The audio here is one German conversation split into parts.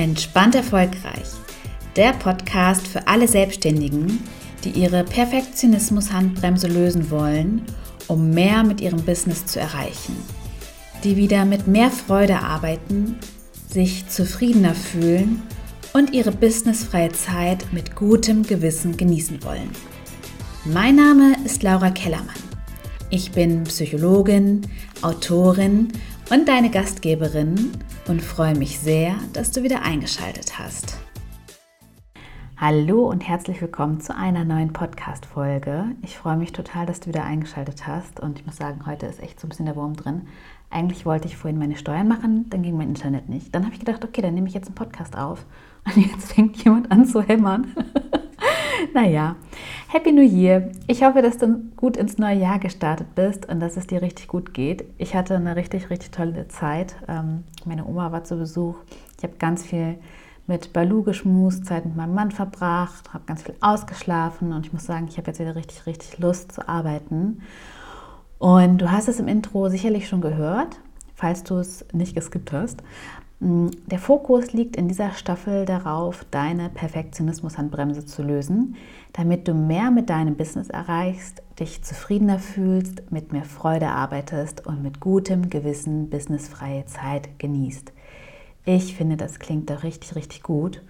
Entspannt erfolgreich. Der Podcast für alle Selbstständigen, die ihre Perfektionismus-Handbremse lösen wollen, um mehr mit ihrem Business zu erreichen. Die wieder mit mehr Freude arbeiten, sich zufriedener fühlen und ihre businessfreie Zeit mit gutem Gewissen genießen wollen. Mein Name ist Laura Kellermann. Ich bin Psychologin, Autorin und deine Gastgeberin und freue mich sehr, dass du wieder eingeschaltet hast. Hallo und herzlich willkommen zu einer neuen Podcast-Folge. Ich freue mich total, dass du wieder eingeschaltet hast und ich muss sagen, heute ist echt so ein bisschen der Wurm drin. Eigentlich wollte ich vorhin meine Steuern machen, dann ging mein Internet nicht. Dann habe ich gedacht, okay, dann nehme ich jetzt einen Podcast auf. Und jetzt fängt jemand an zu hämmern. naja, Happy New Year. Ich hoffe, dass du gut ins neue Jahr gestartet bist und dass es dir richtig gut geht. Ich hatte eine richtig, richtig tolle Zeit. Ähm, meine Oma war zu Besuch. Ich habe ganz viel mit Balu geschmust, Zeit mit meinem Mann verbracht, habe ganz viel ausgeschlafen und ich muss sagen, ich habe jetzt wieder richtig, richtig Lust zu arbeiten. Und du hast es im Intro sicherlich schon gehört, falls du es nicht geskippt hast. Mm, der Fokus liegt in dieser Staffel darauf, deine Perfektionismus-Handbremse zu lösen, damit du mehr mit deinem Business erreichst, dich zufriedener fühlst, mit mehr Freude arbeitest und mit gutem Gewissen businessfreie Zeit genießt. Ich finde, das klingt doch richtig, richtig gut.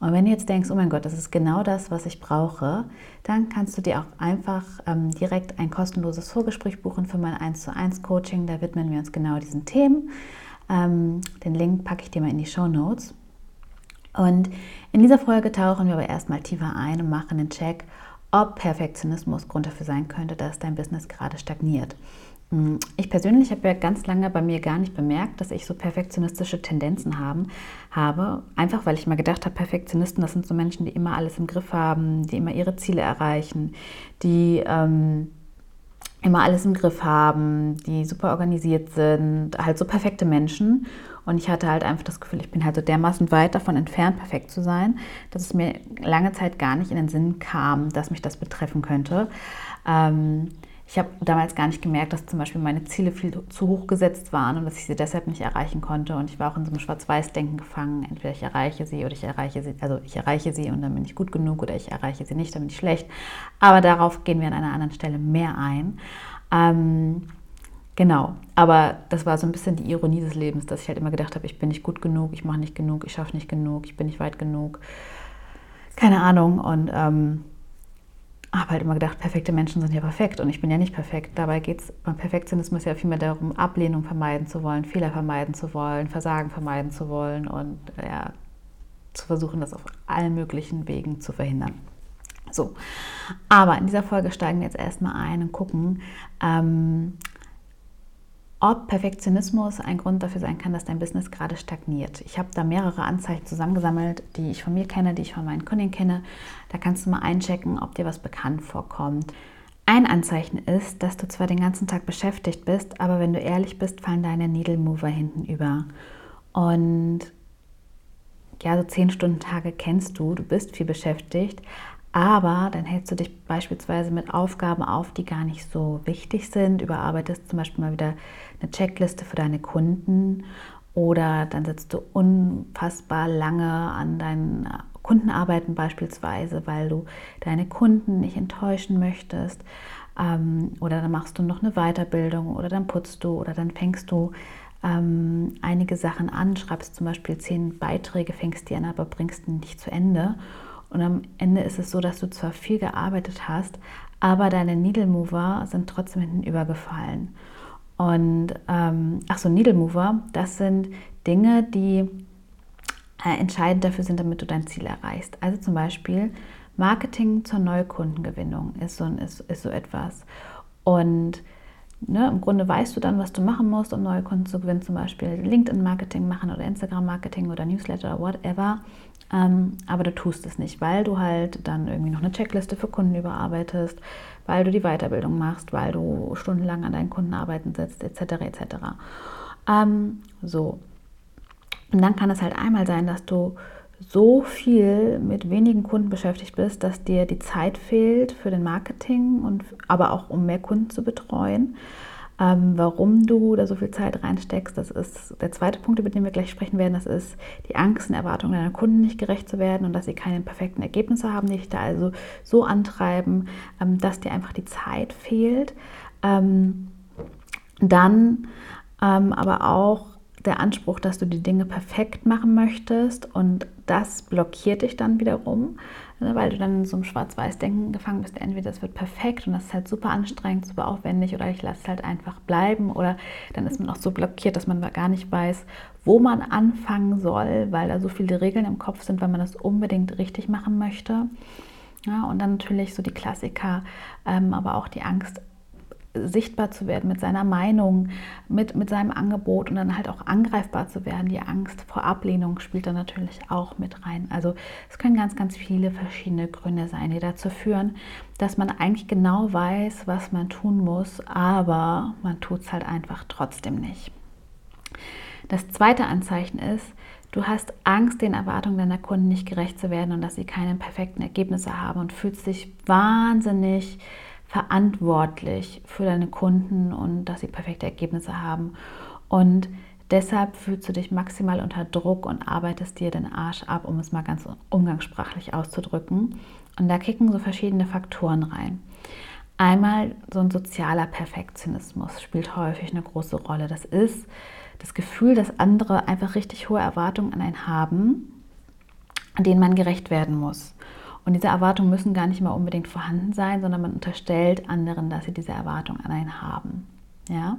Und wenn du jetzt denkst, oh mein Gott, das ist genau das, was ich brauche, dann kannst du dir auch einfach ähm, direkt ein kostenloses Vorgespräch buchen für mein 1 zu 1 Coaching. Da widmen wir uns genau diesen Themen. Ähm, den Link packe ich dir mal in die Show Notes. Und in dieser Folge tauchen wir aber erstmal tiefer ein und machen den Check, ob Perfektionismus Grund dafür sein könnte, dass dein Business gerade stagniert. Mm, ich persönlich habe ja ganz lange bei mir gar nicht bemerkt, dass ich so perfektionistische Tendenzen haben, habe. Einfach weil ich mal gedacht habe, Perfektionisten, das sind so Menschen, die immer alles im Griff haben, die immer ihre Ziele erreichen, die ähm, immer alles im Griff haben, die super organisiert sind, halt so perfekte Menschen. Und ich hatte halt einfach das Gefühl, ich bin halt so dermaßen weit davon entfernt, perfekt zu sein, dass es mir lange Zeit gar nicht in den Sinn kam, dass mich das betreffen könnte. Ähm, ich habe damals gar nicht gemerkt, dass zum Beispiel meine Ziele viel zu hoch gesetzt waren und dass ich sie deshalb nicht erreichen konnte. Und ich war auch in so einem Schwarz-Weiß-Denken gefangen. Entweder ich erreiche sie oder ich erreiche sie, also ich erreiche sie und dann bin ich gut genug oder ich erreiche sie nicht, dann bin ich schlecht. Aber darauf gehen wir an einer anderen Stelle mehr ein. Ähm, genau, aber das war so ein bisschen die Ironie des Lebens, dass ich halt immer gedacht habe, ich bin nicht gut genug, ich mache nicht genug, ich schaffe nicht genug, ich bin nicht weit genug. Keine Ahnung. Und ähm, habe halt immer gedacht, perfekte Menschen sind ja perfekt und ich bin ja nicht perfekt. Dabei geht es beim Perfektionismus ja vielmehr darum, Ablehnung vermeiden zu wollen, Fehler vermeiden zu wollen, Versagen vermeiden zu wollen und ja, zu versuchen, das auf allen möglichen Wegen zu verhindern. So, aber in dieser Folge steigen wir jetzt erstmal ein und gucken, ähm, ob Perfektionismus ein Grund dafür sein kann, dass dein Business gerade stagniert. Ich habe da mehrere Anzeichen zusammengesammelt, die ich von mir kenne, die ich von meinen Kunden kenne. Da kannst du mal einchecken, ob dir was bekannt vorkommt. Ein Anzeichen ist, dass du zwar den ganzen Tag beschäftigt bist, aber wenn du ehrlich bist, fallen deine Needle Mover hinten über. Und ja, so 10 Stunden Tage kennst du, du bist viel beschäftigt, aber dann hältst du dich beispielsweise mit Aufgaben auf, die gar nicht so wichtig sind, überarbeitest zum Beispiel mal wieder eine Checkliste für deine Kunden oder dann sitzt du unfassbar lange an deinen Kundenarbeiten beispielsweise, weil du deine Kunden nicht enttäuschen möchtest. Ähm, oder dann machst du noch eine Weiterbildung oder dann putzt du oder dann fängst du ähm, einige Sachen an, schreibst zum Beispiel zehn Beiträge, fängst die an, aber bringst die nicht zu Ende. Und am Ende ist es so, dass du zwar viel gearbeitet hast, aber deine Needle Mover sind trotzdem hinten übergefallen. Und ähm, ach so, Needle Mover, das sind Dinge, die äh, entscheidend dafür sind, damit du dein Ziel erreichst. Also zum Beispiel Marketing zur Neukundengewinnung ist so, ist, ist so etwas. Und Ne, Im Grunde weißt du dann, was du machen musst, um neue Kunden zu gewinnen, zum Beispiel LinkedIn-Marketing machen oder Instagram-Marketing oder Newsletter oder whatever. Ähm, aber du tust es nicht, weil du halt dann irgendwie noch eine Checkliste für Kunden überarbeitest, weil du die Weiterbildung machst, weil du stundenlang an deinen Kundenarbeiten sitzt, etc. etc. Ähm, so. Und dann kann es halt einmal sein, dass du so viel mit wenigen Kunden beschäftigt bist, dass dir die Zeit fehlt für den Marketing und aber auch um mehr Kunden zu betreuen. ähm, warum du da so viel Zeit reinsteckst. Das ist der zweite Punkt, über den wir gleich sprechen werden. Das ist die Angst und Erwartungen deiner Kunden nicht gerecht zu werden und dass sie keine perfekten Ergebnisse haben, die dich da also so antreiben, ähm, dass dir einfach die Zeit fehlt. Ähm, dann ähm, aber auch der Anspruch, dass du die Dinge perfekt machen möchtest und das blockiert dich dann wiederum, ne, weil du dann in so einem Schwarz-Weiß-Denken gefangen bist. Entweder es wird perfekt und das ist halt super anstrengend, super aufwendig oder ich lasse es halt einfach bleiben oder dann ist man auch so blockiert, dass man gar nicht weiß, wo man anfangen soll, weil da so viele Regeln im Kopf sind, weil man das unbedingt richtig machen möchte. Ja, und dann natürlich so die Klassiker, ähm, aber auch die Angst, sichtbar zu werden mit seiner Meinung, mit, mit seinem Angebot und dann halt auch angreifbar zu werden. Die Angst vor Ablehnung spielt da natürlich auch mit rein. Also es können ganz, ganz viele verschiedene Gründe sein, die dazu führen, dass man eigentlich genau weiß, was man tun muss, aber man tut es halt einfach trotzdem nicht. Das zweite Anzeichen ist, du hast Angst, den Erwartungen deiner Kunden nicht gerecht zu werden und dass sie keine perfekten Ergebnisse haben und fühlst dich wahnsinnig verantwortlich für deine Kunden und dass sie perfekte Ergebnisse haben. Und deshalb fühlst du dich maximal unter Druck und arbeitest dir den Arsch ab, um es mal ganz umgangssprachlich auszudrücken. Und da kicken so verschiedene Faktoren rein. Einmal so ein sozialer Perfektionismus spielt häufig eine große Rolle. Das ist das Gefühl, dass andere einfach richtig hohe Erwartungen an einen haben, denen man gerecht werden muss. Und diese Erwartungen müssen gar nicht mal unbedingt vorhanden sein, sondern man unterstellt anderen, dass sie diese Erwartungen an einen haben. Ja?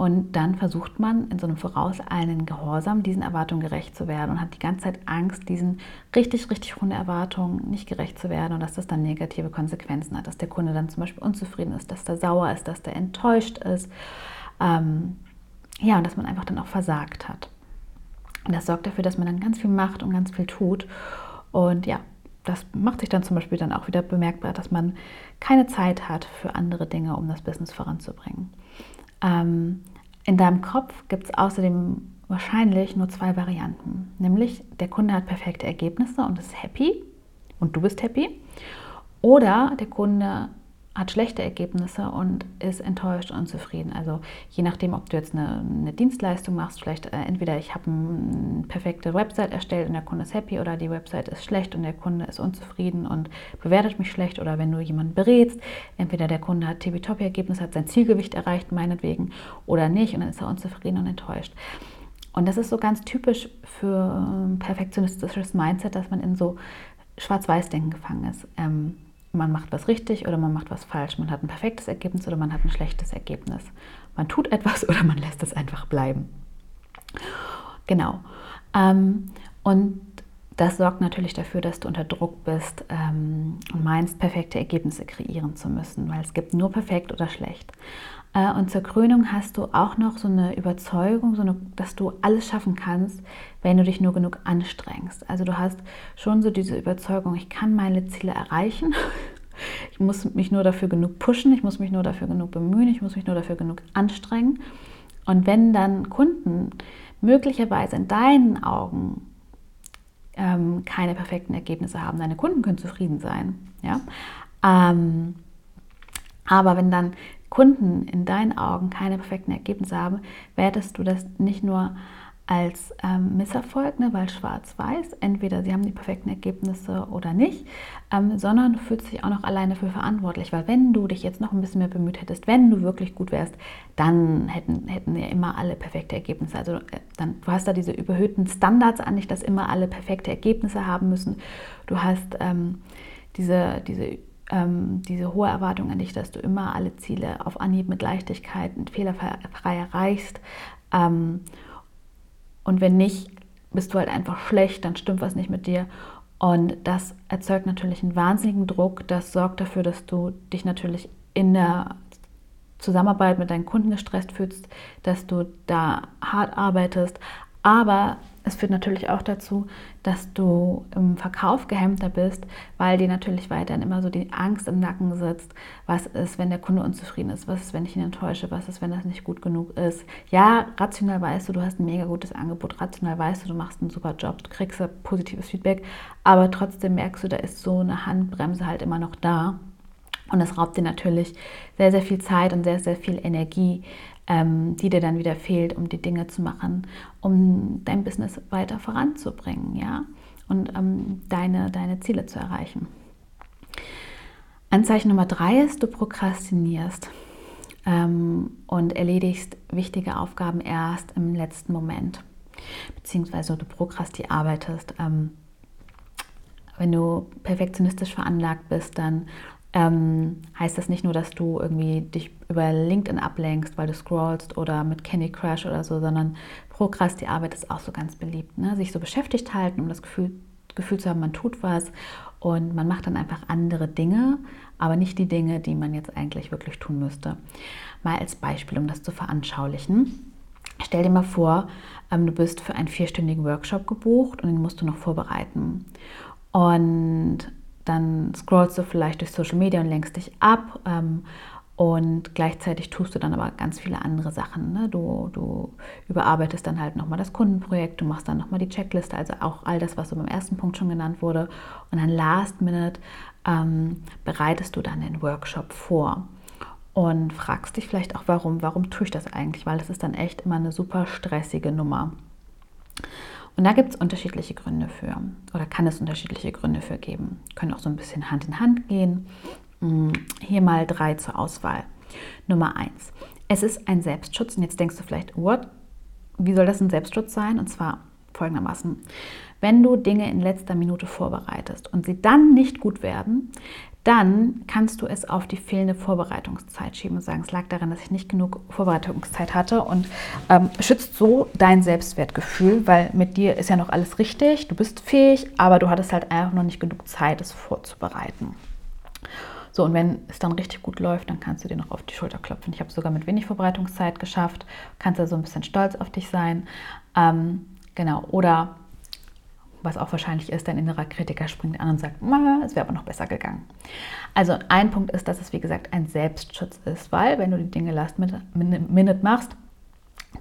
Und dann versucht man in so einem vorauseilenden Gehorsam diesen Erwartungen gerecht zu werden und hat die ganze Zeit Angst, diesen richtig, richtig hohen Erwartungen nicht gerecht zu werden und dass das dann negative Konsequenzen hat, dass der Kunde dann zum Beispiel unzufrieden ist, dass der sauer ist, dass der enttäuscht ist. Ähm, ja, und dass man einfach dann auch versagt hat. Und das sorgt dafür, dass man dann ganz viel macht und ganz viel tut. Und ja, das macht sich dann zum Beispiel dann auch wieder bemerkbar, dass man keine Zeit hat für andere Dinge, um das Business voranzubringen. Ähm, in deinem Kopf gibt es außerdem wahrscheinlich nur zwei Varianten. Nämlich der Kunde hat perfekte Ergebnisse und ist happy und du bist happy. Oder der Kunde hat schlechte Ergebnisse und ist enttäuscht und unzufrieden. Also je nachdem, ob du jetzt eine, eine Dienstleistung machst, vielleicht äh, entweder ich habe eine perfekte Website erstellt und der Kunde ist happy oder die Website ist schlecht und der Kunde ist unzufrieden und bewertet mich schlecht oder wenn du jemanden berätst, entweder der Kunde hat TB-Top-Ergebnisse, hat sein Zielgewicht erreicht, meinetwegen, oder nicht und dann ist er unzufrieden und enttäuscht. Und das ist so ganz typisch für ein perfektionistisches Mindset, dass man in so Schwarz-Weiß-Denken gefangen ist. Ähm, man macht was richtig oder man macht was falsch. Man hat ein perfektes Ergebnis oder man hat ein schlechtes Ergebnis. Man tut etwas oder man lässt es einfach bleiben. Genau. Ähm, und das sorgt natürlich dafür, dass du unter Druck bist ähm, und meinst, perfekte Ergebnisse kreieren zu müssen, weil es gibt nur perfekt oder schlecht. Äh, und zur Krönung hast du auch noch so eine Überzeugung, so eine, dass du alles schaffen kannst, wenn du dich nur genug anstrengst. Also du hast schon so diese Überzeugung, ich kann meine Ziele erreichen. Ich muss mich nur dafür genug pushen, ich muss mich nur dafür genug bemühen, ich muss mich nur dafür genug anstrengen. Und wenn dann Kunden möglicherweise in deinen Augen ähm, keine perfekten Ergebnisse haben, deine Kunden können zufrieden sein, ja. Ähm, aber wenn dann Kunden in deinen Augen keine perfekten Ergebnisse haben, wertest du das nicht nur als ähm, Misserfolg, ne, weil schwarz-weiß, entweder sie haben die perfekten Ergebnisse oder nicht, ähm, sondern du fühlst dich auch noch alleine für verantwortlich, weil wenn du dich jetzt noch ein bisschen mehr bemüht hättest, wenn du wirklich gut wärst, dann hätten, hätten ja immer alle perfekte Ergebnisse. Also äh, dann, du hast da diese überhöhten Standards an dich, dass immer alle perfekte Ergebnisse haben müssen. Du hast ähm, diese, diese ähm, diese hohe Erwartung an dich, dass du immer alle Ziele auf Anhieb mit Leichtigkeit und fehlerfrei erreichst. Ähm, und wenn nicht, bist du halt einfach schlecht, dann stimmt was nicht mit dir. Und das erzeugt natürlich einen wahnsinnigen Druck. Das sorgt dafür, dass du dich natürlich in der Zusammenarbeit mit deinen Kunden gestresst fühlst, dass du da hart arbeitest, aber es führt natürlich auch dazu, dass du im Verkauf gehemmter bist, weil dir natürlich weiterhin immer so die Angst im Nacken sitzt. Was ist, wenn der Kunde unzufrieden ist? Was ist, wenn ich ihn enttäusche? Was ist, wenn das nicht gut genug ist? Ja, rational weißt du, du hast ein mega gutes Angebot. Rational weißt du, du machst einen super Job, du kriegst positives Feedback. Aber trotzdem merkst du, da ist so eine Handbremse halt immer noch da. Und das raubt dir natürlich sehr, sehr viel Zeit und sehr, sehr viel Energie, ähm, die dir dann wieder fehlt, um die Dinge zu machen, um dein Business weiter voranzubringen, ja, und ähm, deine, deine Ziele zu erreichen. Anzeichen Nummer drei ist, du prokrastinierst ähm, und erledigst wichtige Aufgaben erst im letzten Moment, beziehungsweise du prokrastinierst. Ähm, wenn du perfektionistisch veranlagt bist, dann ähm, heißt das nicht nur, dass du irgendwie dich über LinkedIn ablenkst, weil du scrollst oder mit Candy Crush oder so, sondern Prokrastinarbeit ist auch so ganz beliebt. Ne? Sich so beschäftigt halten, um das Gefühl, Gefühl zu haben, man tut was und man macht dann einfach andere Dinge, aber nicht die Dinge, die man jetzt eigentlich wirklich tun müsste. Mal als Beispiel, um das zu veranschaulichen. Stell dir mal vor, ähm, du bist für einen vierstündigen Workshop gebucht und den musst du noch vorbereiten. Und dann scrollst du vielleicht durch Social Media und lenkst dich ab ähm, und gleichzeitig tust du dann aber ganz viele andere Sachen. Ne? Du, du überarbeitest dann halt nochmal das Kundenprojekt, du machst dann nochmal die Checkliste, also auch all das, was so beim ersten Punkt schon genannt wurde. Und dann last minute ähm, bereitest du dann den Workshop vor und fragst dich vielleicht auch, warum, warum tue ich das eigentlich? Weil das ist dann echt immer eine super stressige Nummer. Und da gibt es unterschiedliche Gründe für oder kann es unterschiedliche Gründe für geben. Können auch so ein bisschen Hand in Hand gehen. Hm, hier mal drei zur Auswahl. Nummer eins. Es ist ein Selbstschutz. Und jetzt denkst du vielleicht, what? Wie soll das ein Selbstschutz sein? Und zwar folgendermaßen. Wenn du Dinge in letzter Minute vorbereitest und sie dann nicht gut werden, dann kannst du es auf die fehlende Vorbereitungszeit schieben und sagen, es lag daran, dass ich nicht genug Vorbereitungszeit hatte und ähm, schützt so dein Selbstwertgefühl, weil mit dir ist ja noch alles richtig, du bist fähig, aber du hattest halt einfach noch nicht genug Zeit, es vorzubereiten. So, und wenn es dann richtig gut läuft, dann kannst du dir noch auf die Schulter klopfen. Ich habe sogar mit wenig Vorbereitungszeit geschafft, kannst also ein bisschen stolz auf dich sein. Ähm, genau, oder was auch wahrscheinlich ist, dein innerer Kritiker springt an und sagt, es wäre aber noch besser gegangen. Also ein Punkt ist, dass es wie gesagt ein Selbstschutz ist, weil wenn du die Dinge last minute machst,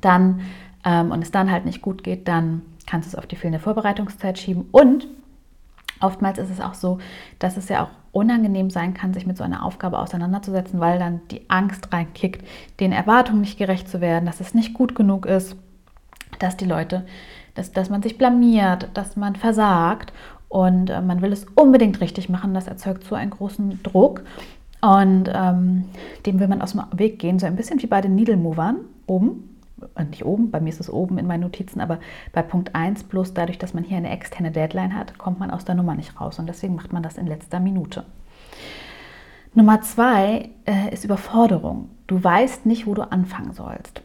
dann ähm, und es dann halt nicht gut geht, dann kannst du es auf die fehlende Vorbereitungszeit schieben und oftmals ist es auch so, dass es ja auch unangenehm sein kann, sich mit so einer Aufgabe auseinanderzusetzen, weil dann die Angst reinkickt, den Erwartungen nicht gerecht zu werden, dass es nicht gut genug ist, dass die Leute dass, dass man sich blamiert, dass man versagt und äh, man will es unbedingt richtig machen. Das erzeugt so einen großen Druck und ähm, dem will man aus dem Weg gehen, so ein bisschen wie bei den Needle Movern oben. Äh, nicht oben, bei mir ist es oben in meinen Notizen, aber bei Punkt 1, bloß dadurch, dass man hier eine externe Deadline hat, kommt man aus der Nummer nicht raus und deswegen macht man das in letzter Minute. Nummer zwei äh, ist Überforderung. Du weißt nicht, wo du anfangen sollst.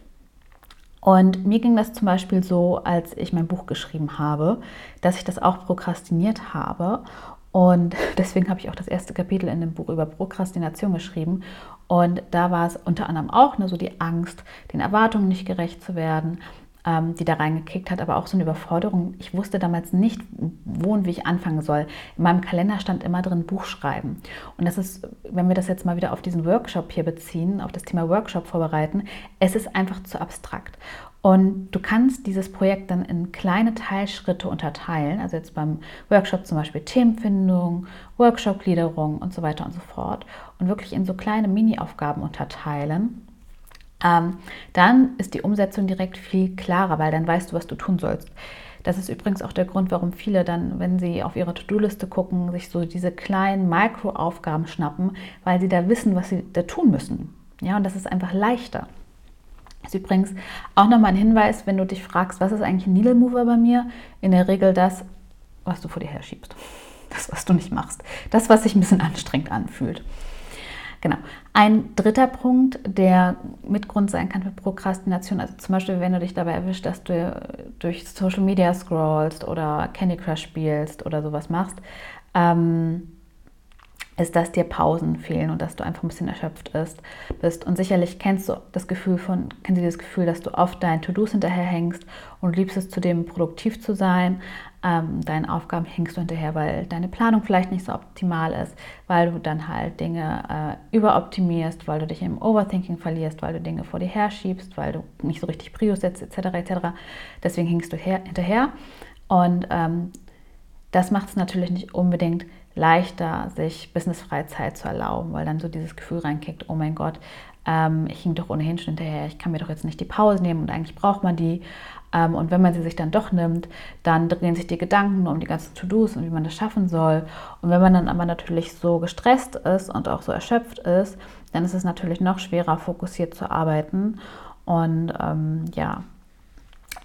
Und mir ging das zum Beispiel so, als ich mein Buch geschrieben habe, dass ich das auch prokrastiniert habe. Und deswegen habe ich auch das erste Kapitel in dem Buch über Prokrastination geschrieben. Und da war es unter anderem auch ne, so die Angst, den Erwartungen nicht gerecht zu werden, ähm, die da reingekickt hat, aber auch so eine Überforderung. Ich wusste damals nicht, wo und wie ich anfangen soll. In meinem Kalender stand immer drin Buch schreiben. Und das ist, wenn wir das jetzt mal wieder auf diesen Workshop hier beziehen, auf das Thema Workshop vorbereiten, es ist einfach zu abstrakt. Und du kannst dieses Projekt dann in kleine Teilschritte unterteilen, also jetzt beim Workshop zum Beispiel Themenfindung, Workshop-Gliederung und so weiter und so fort und wirklich in so kleine Mini-Aufgaben unterteilen ähm, dann ist die Umsetzung direkt viel klarer, weil dann weißt du, was du tun sollst. Das ist übrigens auch der Grund, warum viele dann, wenn sie auf ihre To-Do-Liste gucken, sich so diese kleinen Mikroaufgaben schnappen, weil sie da wissen, was sie da tun müssen. Ja, und das ist einfach leichter. Das ist übrigens auch nochmal ein Hinweis, wenn du dich fragst, was ist eigentlich ein Needle Mover bei mir? In der Regel das, was du vor dir herschiebst. Das, was du nicht machst. Das, was sich ein bisschen anstrengend anfühlt. Genau. Ein dritter Punkt, der Mitgrund sein kann für Prokrastination, also zum Beispiel, wenn du dich dabei erwischt, dass du durch Social Media scrollst oder Candy Crush spielst oder sowas machst, ähm, ist, dass dir Pausen fehlen und dass du einfach ein bisschen erschöpft bist. Und sicherlich kennst du das Gefühl von, kennst du das Gefühl, dass du oft deinen To-Dos hinterherhängst und liebst es zudem produktiv zu sein. Ähm, deinen Aufgaben hängst du hinterher, weil deine Planung vielleicht nicht so optimal ist, weil du dann halt Dinge äh, überoptimierst, weil du dich im Overthinking verlierst, weil du Dinge vor dir herschiebst, weil du nicht so richtig Prio setzt, etc. etc. Deswegen hängst du her, hinterher. Und ähm, das macht es natürlich nicht unbedingt leichter, sich Businessfreizeit zu erlauben, weil dann so dieses Gefühl reinkickt, oh mein Gott, ähm, ich hing doch ohnehin schon hinterher, ich kann mir doch jetzt nicht die Pause nehmen und eigentlich braucht man die. Ähm, und wenn man sie sich dann doch nimmt, dann drehen sich die Gedanken um die ganzen To-Dos und wie man das schaffen soll. Und wenn man dann aber natürlich so gestresst ist und auch so erschöpft ist, dann ist es natürlich noch schwerer, fokussiert zu arbeiten. Und ähm, ja,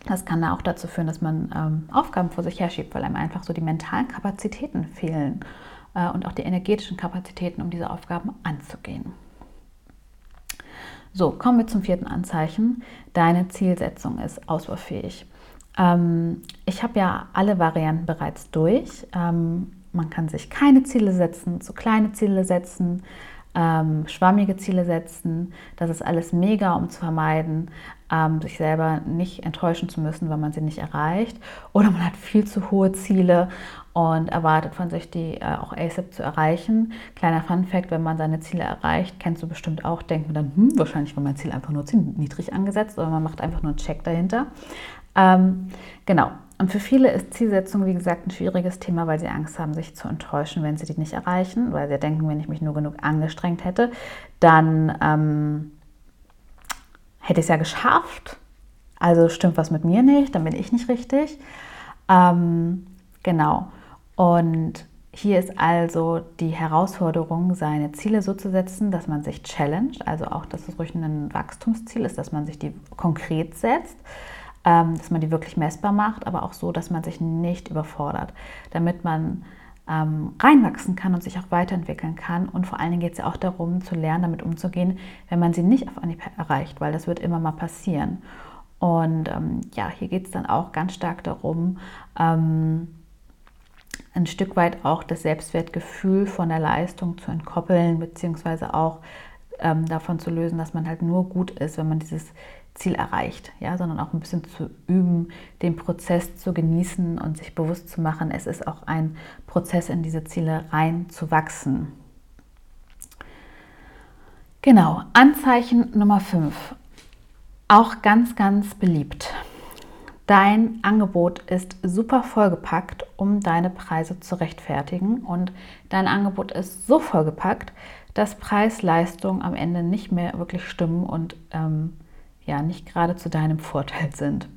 das kann auch dazu führen, dass man ähm, Aufgaben vor sich herschiebt, weil einem einfach so die mentalen Kapazitäten fehlen äh, und auch die energetischen Kapazitäten, um diese Aufgaben anzugehen. So, kommen wir zum vierten Anzeichen. Deine Zielsetzung ist ausbaufähig. Ähm, ich habe ja alle Varianten bereits durch. Ähm, man kann sich keine Ziele setzen, zu kleine Ziele setzen, ähm, schwammige Ziele setzen. Das ist alles mega, um zu vermeiden, ähm, sich selber nicht enttäuschen zu müssen, wenn man sie nicht erreicht. Oder man hat viel zu hohe Ziele und erwartet von sich, die äh, auch ASAP zu erreichen. Kleiner Fun Fact, wenn man seine Ziele erreicht, kennst du bestimmt auch, denkt man dann, hm, wahrscheinlich war mein Ziel einfach nur zu niedrig angesetzt oder man macht einfach nur einen Check dahinter. Ähm, genau. Und für viele ist Zielsetzung, wie gesagt, ein schwieriges Thema, weil sie Angst haben, sich zu enttäuschen, wenn sie die nicht erreichen, weil sie denken, wenn ich mich nur genug angestrengt hätte, dann ähm, hätte ich es ja geschafft. Also stimmt was mit mir nicht, dann bin ich nicht richtig. Ähm, genau. Und hier ist also die Herausforderung, seine Ziele so zu setzen, dass man sich challenged, also auch, dass es ruhig ein Wachstumsziel ist, dass man sich die konkret setzt, ähm, dass man die wirklich messbar macht, aber auch so, dass man sich nicht überfordert, damit man ähm, reinwachsen kann und sich auch weiterentwickeln kann. Und vor allen Dingen geht es ja auch darum, zu lernen, damit umzugehen, wenn man sie nicht auf Anhieb erreicht, weil das wird immer mal passieren. Und ähm, ja, hier geht es dann auch ganz stark darum, ähm, ein Stück weit auch das Selbstwertgefühl von der Leistung zu entkoppeln, beziehungsweise auch ähm, davon zu lösen, dass man halt nur gut ist, wenn man dieses Ziel erreicht, ja, sondern auch ein bisschen zu üben, den Prozess zu genießen und sich bewusst zu machen, es ist auch ein Prozess, in diese Ziele rein zu wachsen. Genau, Anzeichen Nummer 5. Auch ganz, ganz beliebt. Dein Angebot ist super vollgepackt, um deine Preise zu rechtfertigen. Und dein Angebot ist so vollgepackt, dass Preis-Leistung am Ende nicht mehr wirklich stimmen und ähm, ja nicht gerade zu deinem Vorteil sind.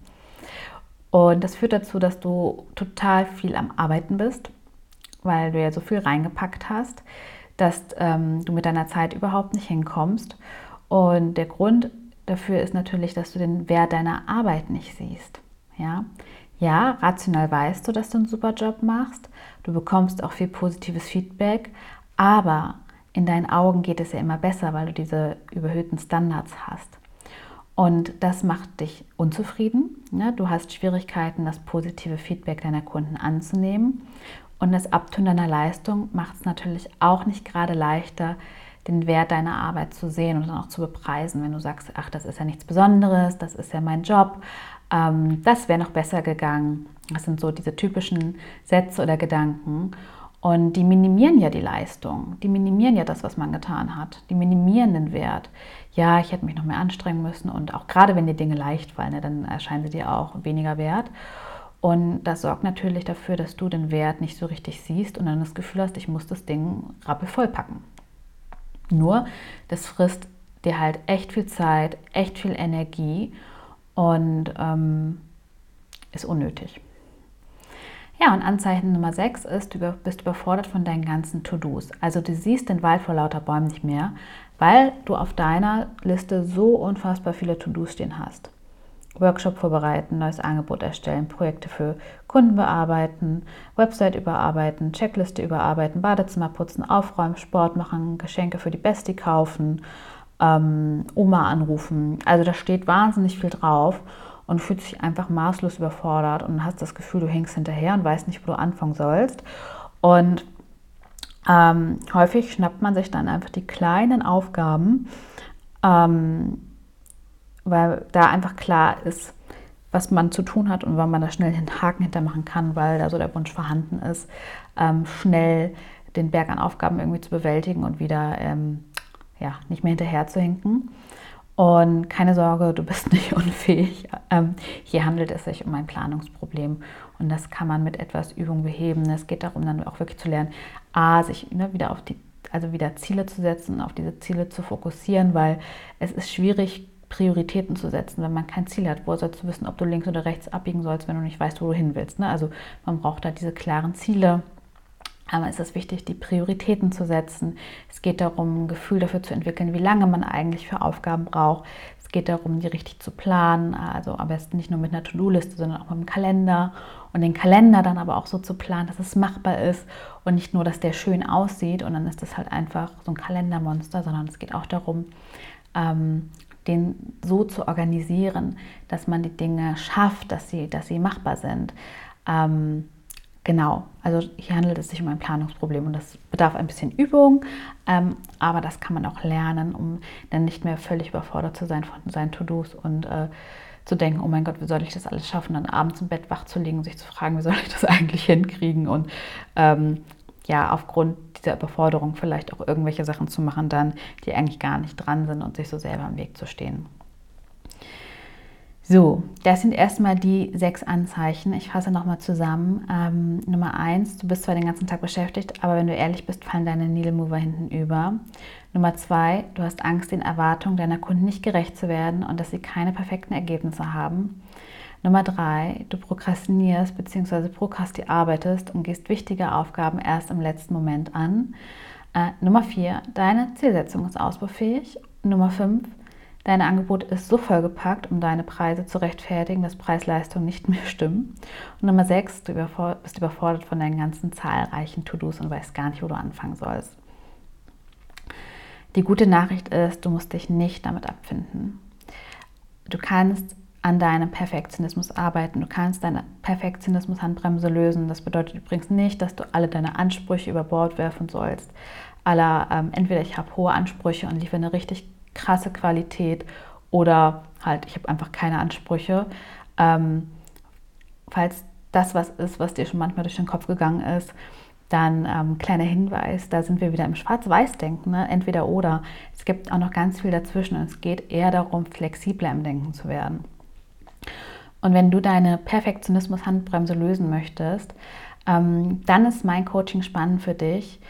Und das führt dazu, dass du total viel am Arbeiten bist, weil du ja so viel reingepackt hast, dass ähm, du mit deiner Zeit überhaupt nicht hinkommst. Und der Grund dafür ist natürlich, dass du den Wert deiner Arbeit nicht siehst. Ja? ja, rational weißt du, dass du einen super Job machst. Du bekommst auch viel positives Feedback, aber in deinen Augen geht es ja immer besser, weil du diese überhöhten Standards hast. Und das macht dich unzufrieden. Ne? Du hast Schwierigkeiten, das positive Feedback deiner Kunden anzunehmen. Und das Abtun deiner Leistung macht es natürlich auch nicht gerade leichter, den Wert deiner Arbeit zu sehen und dann auch zu bepreisen, wenn du sagst, ach, das ist ja nichts Besonderes, das ist ja mein Job, ähm, das wäre noch besser gegangen. Das sind so diese typischen Sätze oder Gedanken. Und die minimieren ja die Leistung, die minimieren ja das, was man getan hat, die minimieren den Wert. Ja, ich hätte mich noch mehr anstrengen müssen und auch gerade wenn die Dinge leicht fallen, ne, dann erscheinen sie dir auch weniger wert. Und das sorgt natürlich dafür, dass du den Wert nicht so richtig siehst und dann das Gefühl hast, ich muss das Ding rappelvoll packen. Nur, das frisst dir halt echt viel Zeit, echt viel Energie und ähm, ist unnötig. Ja, und Anzeichen Nummer 6 ist, du bist überfordert von deinen ganzen To-Dos. Also du siehst den Wald vor lauter Bäumen nicht mehr, weil du auf deiner Liste so unfassbar viele To-Dos stehen hast. Workshop vorbereiten, neues Angebot erstellen, Projekte für Kunden bearbeiten, Website überarbeiten, Checkliste überarbeiten, Badezimmer putzen, aufräumen, Sport machen, Geschenke für die Bestie kaufen, ähm, Oma anrufen. Also da steht wahnsinnig viel drauf und fühlt sich einfach maßlos überfordert und hast das Gefühl, du hängst hinterher und weißt nicht, wo du anfangen sollst. Und ähm, häufig schnappt man sich dann einfach die kleinen Aufgaben, ähm, weil da einfach klar ist, was man zu tun hat und wann man da schnell den Haken hintermachen kann, weil da so der Wunsch vorhanden ist, ähm, schnell den Berg an Aufgaben irgendwie zu bewältigen und wieder ähm, ja, nicht mehr hinterher zu hinken. Und keine Sorge, du bist nicht unfähig. Ähm, hier handelt es sich um ein Planungsproblem und das kann man mit etwas Übung beheben. Es geht darum, dann auch wirklich zu lernen, A, sich ne, wieder auf die, also wieder Ziele zu setzen, auf diese Ziele zu fokussieren, weil es ist schwierig, Prioritäten zu setzen, wenn man kein Ziel hat. Wo sollst du wissen, ob du links oder rechts abbiegen sollst, wenn du nicht weißt, wo du hin willst? Ne? Also man braucht da diese klaren Ziele. Aber es ist wichtig, die Prioritäten zu setzen. Es geht darum, ein Gefühl dafür zu entwickeln, wie lange man eigentlich für Aufgaben braucht. Es geht darum, die richtig zu planen. Also am besten nicht nur mit einer To-Do-Liste, sondern auch mit einem Kalender. Und den Kalender dann aber auch so zu planen, dass es machbar ist und nicht nur, dass der schön aussieht und dann ist das halt einfach so ein Kalendermonster, sondern es geht auch darum, ähm, den so zu organisieren, dass man die Dinge schafft, dass sie, dass sie machbar sind. Ähm, genau, also hier handelt es sich um ein Planungsproblem und das bedarf ein bisschen Übung, ähm, aber das kann man auch lernen, um dann nicht mehr völlig überfordert zu sein von seinen To-Dos und äh, zu denken, oh mein Gott, wie soll ich das alles schaffen, dann abends im Bett wach zu liegen und sich zu fragen, wie soll ich das eigentlich hinkriegen und ähm, ja, aufgrund dieser Überforderung vielleicht auch irgendwelche Sachen zu machen, dann, die eigentlich gar nicht dran sind und sich so selber im Weg zu stehen. So, das sind erstmal die sechs Anzeichen. Ich fasse nochmal zusammen. Ähm, Nummer eins, du bist zwar den ganzen Tag beschäftigt, aber wenn du ehrlich bist, fallen deine Needle Mover hinten über. Nummer zwei, du hast Angst, den Erwartungen deiner Kunden nicht gerecht zu werden und dass sie keine perfekten Ergebnisse haben. Nummer drei, du prokrastinierst bzw. prokrastinierst und gehst wichtige Aufgaben erst im letzten Moment an. Äh, Nummer vier, deine Zielsetzung ist ausbaufähig. Nummer fünf, dein Angebot ist so vollgepackt, um deine Preise zu rechtfertigen, dass Preis-Leistung nicht mehr stimmen. Und Nummer sechs, du bist überfordert von deinen ganzen zahlreichen To-Dos und weißt gar nicht, wo du anfangen sollst. Die gute Nachricht ist, du musst dich nicht damit abfinden. Du kannst an deinem Perfektionismus arbeiten. Du kannst deine Perfektionismus-Handbremse lösen. Das bedeutet übrigens nicht, dass du alle deine Ansprüche über Bord werfen sollst. Aller, ähm, entweder ich habe hohe Ansprüche und liefere eine richtig krasse Qualität oder halt, ich habe einfach keine Ansprüche. Ähm, falls das was ist, was dir schon manchmal durch den Kopf gegangen ist, dann ähm, kleiner Hinweis, da sind wir wieder im Schwarz-Weiß-Denken, ne? entweder oder. Es gibt auch noch ganz viel dazwischen und es geht eher darum, flexibler im Denken zu werden. Und wenn du deine Perfektionismus-Handbremse lösen möchtest, ähm, dann ist mein Coaching spannend für dich.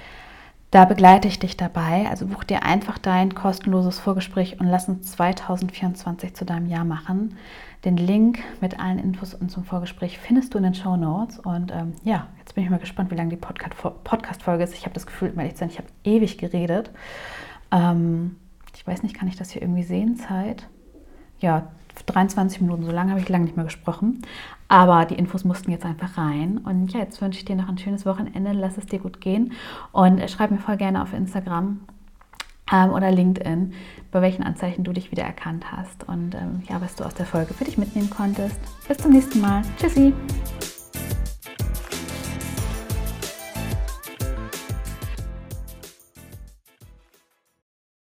Da begleite ich dich dabei. Also buch dir einfach dein kostenloses Vorgespräch und lass uns 2024 zu deinem Jahr machen. Den Link mit allen Infos und zum Vorgespräch findest du in den Show Notes. Und ähm, ja, jetzt bin ich mal gespannt, wie lange die Podcast-Folge ist. Ich habe das Gefühl, ich habe ewig geredet. Ähm, ich weiß nicht, kann ich das hier irgendwie sehen? Zeit? Ja, 23 Minuten, so lange habe ich lange nicht mehr gesprochen. Aber die Infos mussten jetzt einfach rein. Und ja, jetzt wünsche ich dir noch ein schönes Wochenende. Lass es dir gut gehen. Und schreib mir voll gerne auf Instagram ähm, oder LinkedIn, bei welchen Anzeichen du dich wieder erkannt hast. Und ähm, ja, was du aus der Folge für dich mitnehmen konntest. Bis zum nächsten Mal. Tschüssi.